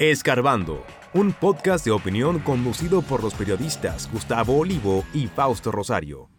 Escarbando, un podcast de opinión conducido por los periodistas Gustavo Olivo y Fausto Rosario.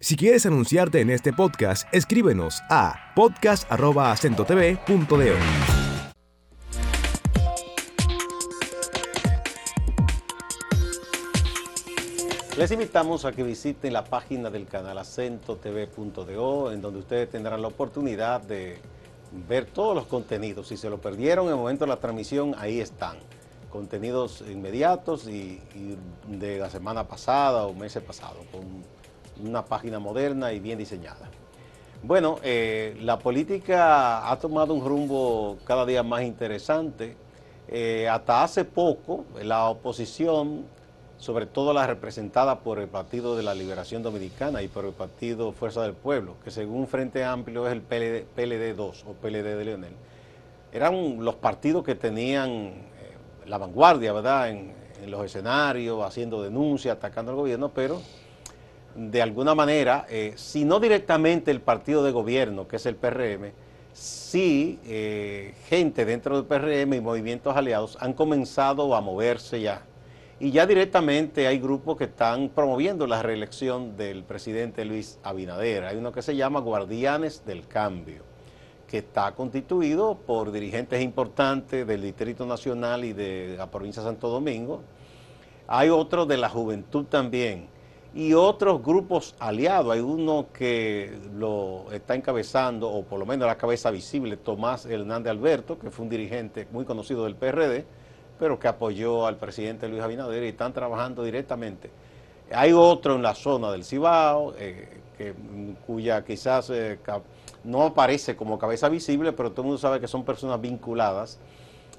Si quieres anunciarte en este podcast, escríbenos a podcast.acentotv.de. Les invitamos a que visiten la página del canal acentotv.do, en donde ustedes tendrán la oportunidad de ver todos los contenidos. Si se lo perdieron en el momento de la transmisión, ahí están. Contenidos inmediatos y, de la semana pasada o meses pasados, una página moderna y bien diseñada. Bueno, eh, la política ha tomado un rumbo cada día más interesante. Eh, hasta hace poco, la oposición sobre todo la representada por el Partido de la Liberación Dominicana y por el Partido Fuerza del Pueblo, que según Frente Amplio es el PLD, 2 o PLD de Leonel, eran los partidos que tenían eh, la vanguardia, ¿verdad?, en, los escenarios, haciendo denuncias, atacando al gobierno, pero de alguna manera, eh, si no directamente el partido de gobierno, que es el PRM, sí eh, gente dentro del PRM y movimientos aliados han comenzado a moverse ya y ya directamente hay grupos que están promoviendo la reelección del presidente Luis Abinader. Hay uno que se llama Guardianes del Cambio, que está constituido por dirigentes importantes del Distrito Nacional y de la provincia de Santo Domingo. Hay otro de la juventud también y otros grupos aliados. Hay uno que lo está encabezando, o por lo menos la cabeza visible, Tomás Hernández Alberto, que fue un dirigente muy conocido del PRD pero que apoyó al presidente Luis Abinader y están trabajando directamente. Hay otro en la zona del Cibao, eh, que, cuya quizás eh, no aparece como cabeza visible, pero todo el mundo sabe que son personas vinculadas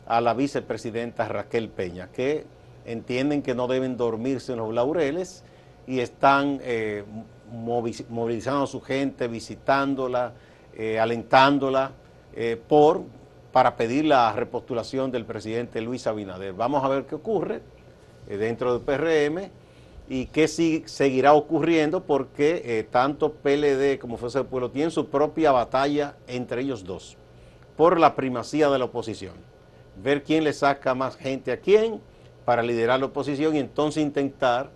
a la vicepresidenta Raquel Peña, que entienden que no deben dormirse en los laureles y están eh, movilizando a su gente, visitándola, alentándola por para pedir la repostulación del presidente Luis Abinader. Vamos a ver qué ocurre eh, dentro del PRM y qué seguirá ocurriendo porque eh, tanto PLD como Fuerza del Pueblo tienen su propia batalla entre ellos dos por la primacía de la oposición. Ver quién le saca más gente a quién para liderar la oposición y entonces intentar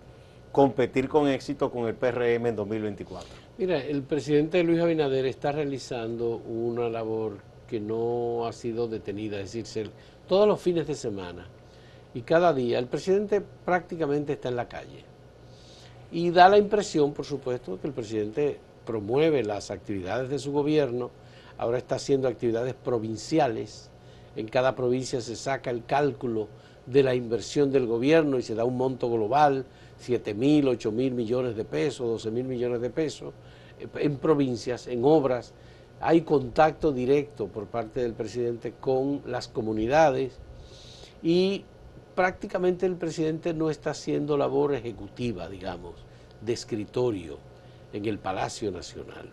competir con éxito con el PRM en 2024. Mira, el presidente Luis Abinader está realizando una labor que no ha sido detenida, es decir, todos los fines de semana y cada día el presidente prácticamente está en la calle. Y da la impresión, por supuesto, que el presidente promueve las actividades de su gobierno, ahora está haciendo actividades provinciales, en cada provincia se saca el cálculo de la inversión del gobierno y se da un monto global, 7 mil, 8 mil millones de pesos, 12 mil millones de pesos, en provincias, en obras hay contacto directo por parte del presidente con las comunidades y prácticamente el presidente no está haciendo labor ejecutiva, digamos, de escritorio en el Palacio Nacional.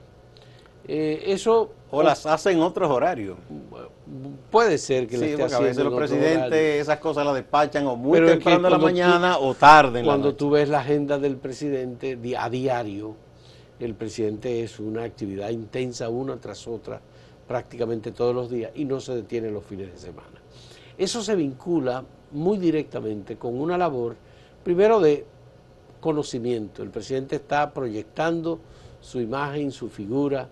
Eh, eso o las hace en otros horarios. Puede ser que le esté haciendo. A veces los presidentes esas cosas las despachan o muy temprano de la mañana o tarde. En cuando tú ves la agenda del presidente a diario, el presidente es una actividad intensa una tras otra prácticamente todos los días y no se detiene los fines de semana. Eso se vincula muy directamente con una labor, primero de conocimiento. El presidente está proyectando su imagen, su figura,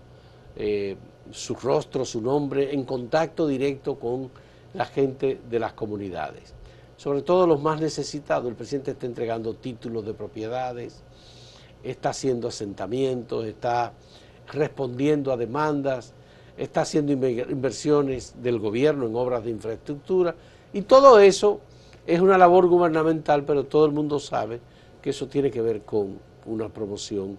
eh, su rostro, su nombre, en contacto directo con la gente de las comunidades. Sobre todo los más necesitados. El presidente está entregando títulos de propiedades, está haciendo asentamientos, está respondiendo a demandas, está haciendo inversiones del gobierno en obras de infraestructura y todo eso es una labor gubernamental, pero todo el mundo sabe que eso tiene que ver con una promoción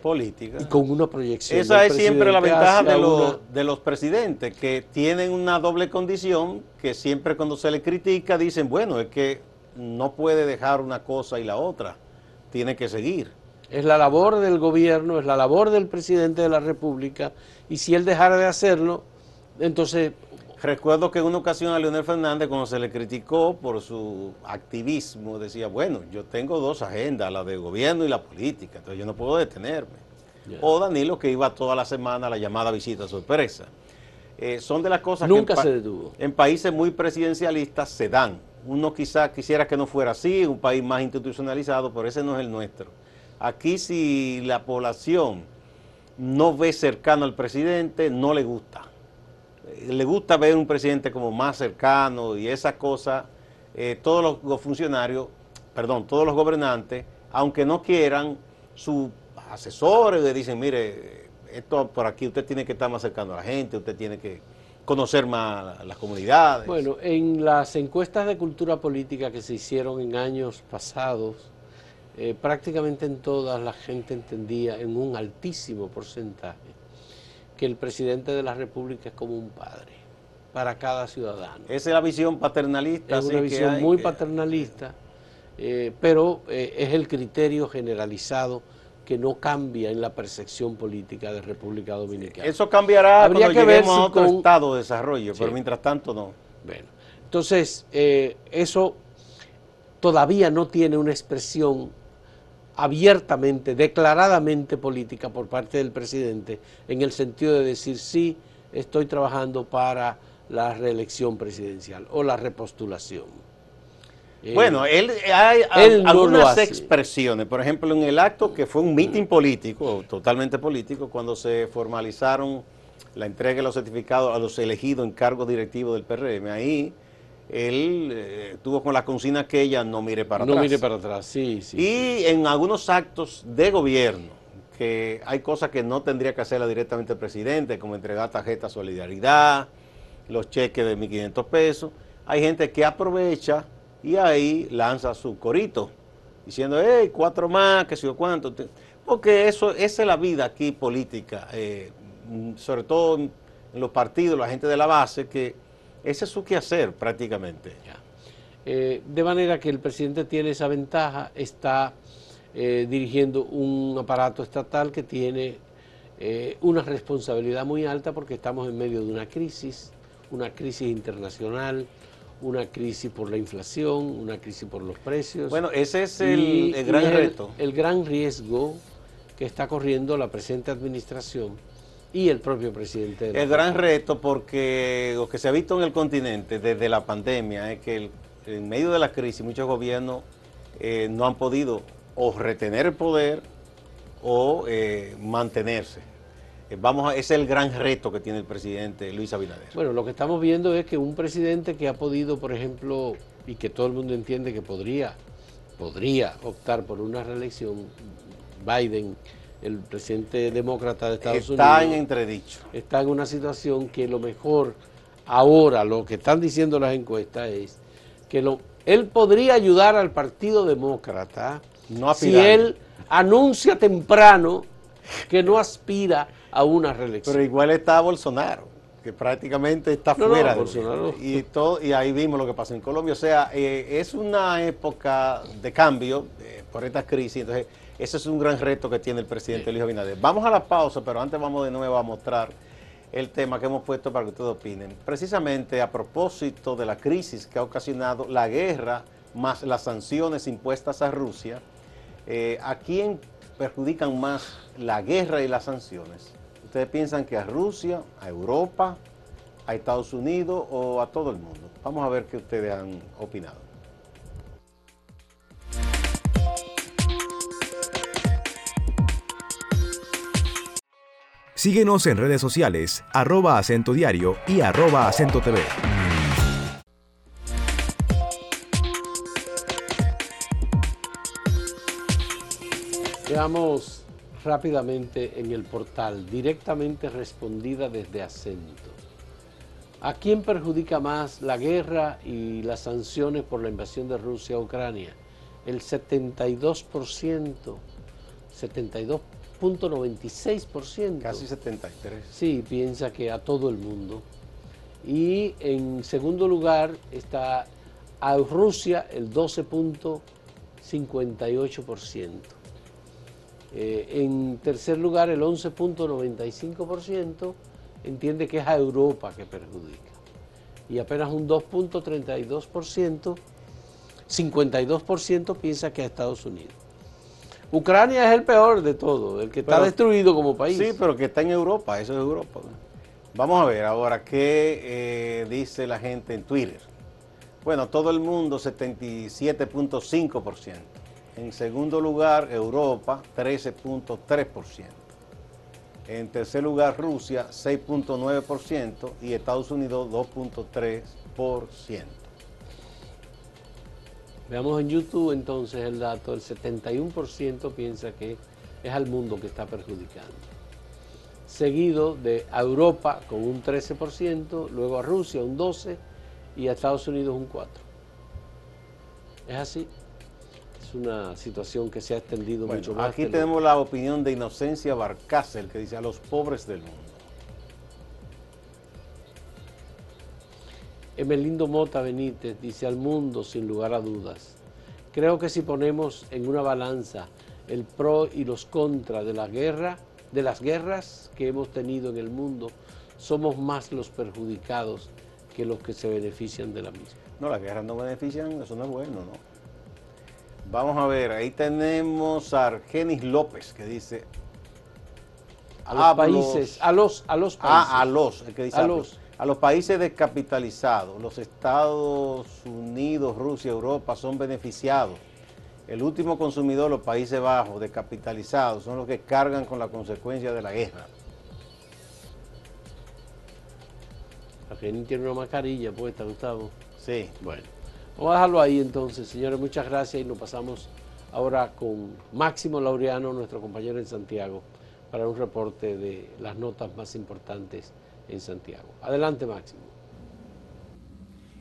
política y con una proyección. Esa es siempre la ventaja de los, de los presidentes, que tienen una doble condición, que siempre cuando se le critica dicen, bueno, es que no puede dejar una cosa y la otra, tiene que seguir es la labor del gobierno, es la labor del presidente de la República, y si él dejara de hacerlo, entonces... Recuerdo que en una ocasión a Leonel Fernández, cuando se le criticó por su activismo, decía, bueno, yo tengo dos agendas, la de gobierno y la política, entonces yo no puedo detenerme. O Danilo, que iba toda la semana a la llamada visita sorpresa. Eh, son de las cosas Nunca que se detuvo. en países muy presidencialistas se dan. Uno quizá quisiera que no fuera así, un país más institucionalizado, pero ese no es el nuestro Aquí si la población no ve cercano al presidente, no le gusta. Le gusta ver un presidente como más cercano y esa cosa, eh, todos los, funcionarios, perdón, todos los gobernantes, aunque no quieran, sus asesores le dicen, mire, esto por aquí usted tiene que estar más cercano a la gente, usted tiene que conocer más las comunidades. Bueno, en las encuestas de cultura política que se hicieron en años pasados, eh, prácticamente en todas la gente entendía en un altísimo porcentaje que el presidente de la República es como un padre para cada ciudadano. Esa es la visión paternalista. Es una visión muy paternalista, eh, pero eh, es el criterio generalizado que no cambia en la percepción política de República Dominicana. Eso cambiará Habría cuando que lleguemos a otro estado de desarrollo, pero mientras tanto no. Bueno, entonces, eso todavía no tiene una expresión abiertamente, declaradamente política por parte del presidente, en el sentido de decir sí, estoy trabajando para la reelección presidencial o la repostulación. Eh, bueno, él hay algunas expresiones, por ejemplo, en el acto que fue un mitin político, totalmente político, cuando se formalizaron la entrega de los certificados a los elegidos en cargos directivos del PRM, ahí él eh, tuvo con la consigna que ella no mire para atrás. No mire para atrás, sí, sí. Y en algunos actos de gobierno, que hay cosas que no tendría que hacerla directamente el presidente, como entregar tarjetas solidaridad, los cheques de 1.500 pesos, hay gente que aprovecha y ahí lanza su corito, diciendo, hey, cuatro más, que sé yo cuánto. Porque eso, esa es la vida aquí política, eh, sobre todo en los partidos, la gente de la base, que ese es su quehacer prácticamente. Eh, de manera que el presidente tiene esa ventaja, está eh, dirigiendo un aparato estatal que tiene eh, una responsabilidad muy alta porque estamos en medio de una crisis, una crisis internacional, una crisis por la inflación, una crisis por los precios. Bueno, ese es el, gran reto. el gran riesgo que está corriendo la presente administración y el propio presidente. el gran reto porque lo que se ha visto en el continente desde la pandemia es que en medio de la crisis muchos gobiernos eh, no han podido o retener el poder o eh, mantenerse. Eh, vamos ese es el gran reto que tiene el presidente Luis Abinader. Bueno, lo que estamos viendo es que un presidente que ha podido, por ejemplo, y que todo el mundo entiende que podría, podría optar por una reelección, Biden, el presidente demócrata de Estados Unidos. Está en entredicho. Está en una situación que lo mejor ahora, lo que están diciendo las encuestas es que lo, él podría ayudar al Partido Demócrata si él anuncia temprano que no aspira a una reelección. Pero igual está Bolsonaro, que prácticamente está fuera. de y, todo, y ahí vimos lo que pasó en Colombia. O sea, eh, es una época de cambio eh, por esta crisis. Entonces, ese es un gran reto que tiene el presidente Luis Abinader. Vamos a la pausa, pero antes vamos de nuevo a mostrar el tema que hemos puesto para que ustedes opinen. Precisamente a propósito de la crisis que ha ocasionado la guerra más las sanciones impuestas a Rusia, eh, ¿a quién perjudican más la guerra y las sanciones? ¿Ustedes piensan que a Rusia, a Europa, a Estados Unidos o a todo el mundo? Vamos a ver qué ustedes han opinado. Síguenos en redes sociales, arroba acento diario y arroba acento TV. Veamos rápidamente en el portal, directamente respondida desde acento. ¿A quién perjudica más la guerra y las sanciones por la invasión de Rusia a Ucrania? El 72%, 72% .96%. Casi 73. Sí, piensa que a todo el mundo. Y en segundo lugar está a Rusia el 12.58%. Eh, en tercer lugar el 11.95% entiende que es a Europa que perjudica. Y apenas un 2.32%, 52% piensa que a Estados Unidos. Ucrania es el peor de todo, el que está destruido como país. Sí, pero que está en Europa, eso es Europa. Vamos a ver ahora qué eh, dice la gente en Twitter. Bueno, todo el mundo 77.5% En segundo lugar, Europa, 13.3%. En tercer lugar, Rusia, 6.9% y Estados Unidos, 2.3%. Veamos en YouTube entonces el dato, el 71% piensa que es al mundo que está perjudicando. Seguido de Europa con un 13%, luego a Rusia un 12% y a Estados Unidos un 4%. Es así. Es una situación que se ha extendido mucho más. Aquí tenemos la opinión de Inocencia Barcácer que dice a los pobres del mundo. Emelindo Mota Benítez dice al mundo sin lugar a dudas. Creo que si ponemos en una balanza el pro y los contra de la guerra, de las guerras que hemos tenido en el mundo, somos más los perjudicados que los que se benefician de la misma. No, las guerras no benefician, eso no es bueno, ¿no? Vamos a ver, ahí tenemos a Argenis López que dice... A los países, a los, a los países. Ah, a los, que dice a los a los países descapitalizados, los Estados Unidos, Rusia, Europa son beneficiados. El último consumidor, los Países Bajos, descapitalizados, son los que cargan con la consecuencia de la guerra. Argenín tiene una mascarilla puesta, Gustavo. Sí. Bueno, vamos a dejarlo ahí entonces, señores. Muchas gracias y nos pasamos ahora con Máximo Laureano, nuestro compañero en Santiago, para un reporte de las notas más importantes en Santiago. Adelante, Máximo.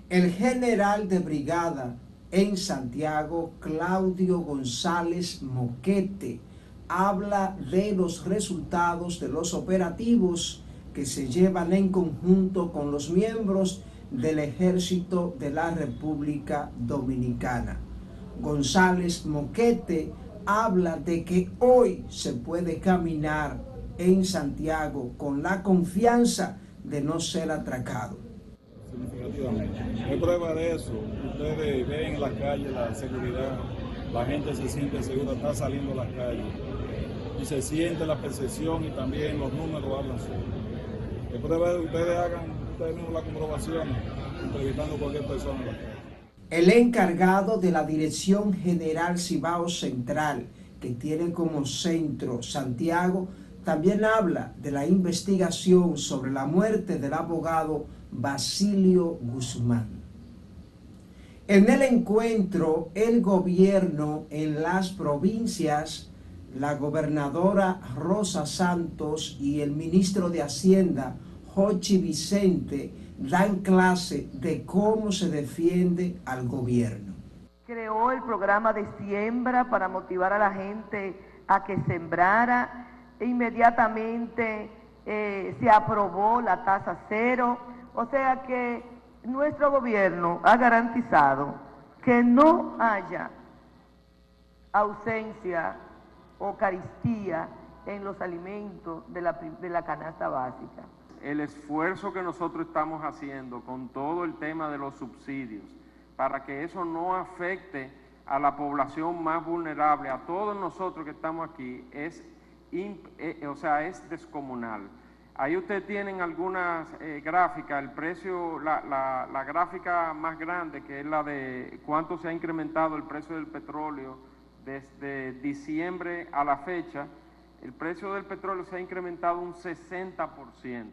El general de brigada en Santiago, Claudio González Moquete, habla de los resultados de los operativos que se llevan en conjunto con los miembros del Ejército de la República Dominicana. González Moquete habla de que hoy se puede caminar en Santiago con la confianza de no ser atracado. Significativamente. Hay prueba de eso. Ustedes ven en la calle la seguridad, la gente se siente segura, está saliendo a las calles y se siente la percepción y también los números hablan solo. Es prueba de que ustedes hagan ustedes mismos la comprobación entrevistando a cualquier persona en la calle. El encargado de la Dirección General Cibao Central, que tiene como centro Santiago, también habla de la investigación sobre la muerte del abogado Basilio Guzmán. En el encuentro, el gobierno en las provincias, la gobernadora Rosa Santos y el ministro de Hacienda, Jochi Vicente, dan clase de cómo se defiende al gobierno. Creó el programa de siembra para motivar a la gente a que sembrara inmediatamente eh, se aprobó la tasa cero. O sea que nuestro gobierno ha garantizado que no haya ausencia o caristía en los alimentos de la, de la canasta básica. El esfuerzo que nosotros estamos haciendo con todo el tema de los subsidios para que eso no afecte a la población más vulnerable, a todos nosotros que estamos aquí, es eh, o sea, es descomunal. Ahí ustedes tienen algunas eh, gráficas, el precio, la, la, gráfica más grande, que es la de cuánto se ha incrementado el precio del petróleo desde diciembre a la fecha. El precio del petróleo se ha incrementado un 60%.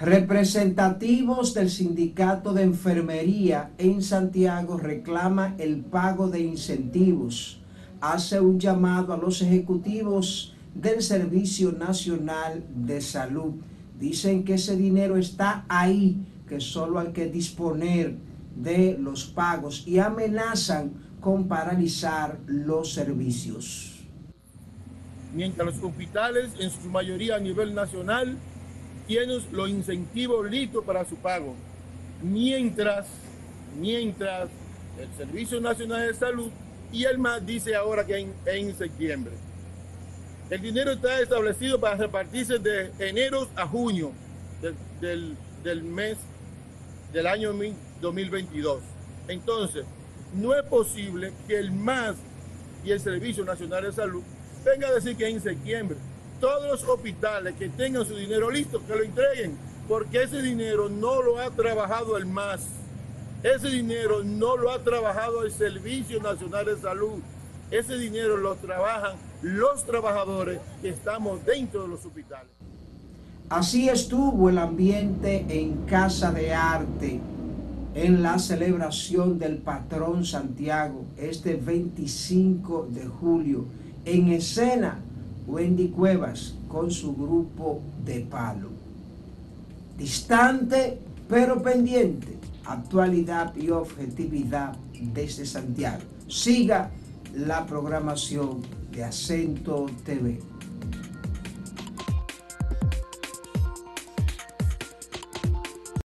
Representativos del Sindicato de Enfermería en Santiago reclama el pago de incentivos. Hace un llamado a los ejecutivos del Servicio Nacional de Salud. Dicen que ese dinero está ahí, que solo hay que disponer de los pagos y amenazan con paralizar los servicios. Mientras los hospitales, en su mayoría a nivel nacional, tienen los incentivos listos para su pago. Mientras, mientras el Servicio Nacional de Salud y el MAS dice ahora que en, en septiembre. El dinero está establecido para repartirse de enero a junio del, mes del año 2022. Entonces, no es posible que el MAS y el Servicio Nacional de Salud vengan a decir que en septiembre. Todos los hospitales que tengan su dinero listo, que lo entreguen, porque ese dinero no lo ha trabajado el MAS, ese dinero no lo ha trabajado el Servicio Nacional de Salud, ese dinero lo trabajan los trabajadores que estamos dentro de los hospitales. Así estuvo el ambiente en Casa de Arte en la celebración del patrón Santiago este 25 de julio. En escena, Wendy Cuevas con su grupo de palo. Distante pero pendiente, actualidad y objetividad desde Santiago. Siga la programación de Acento TV.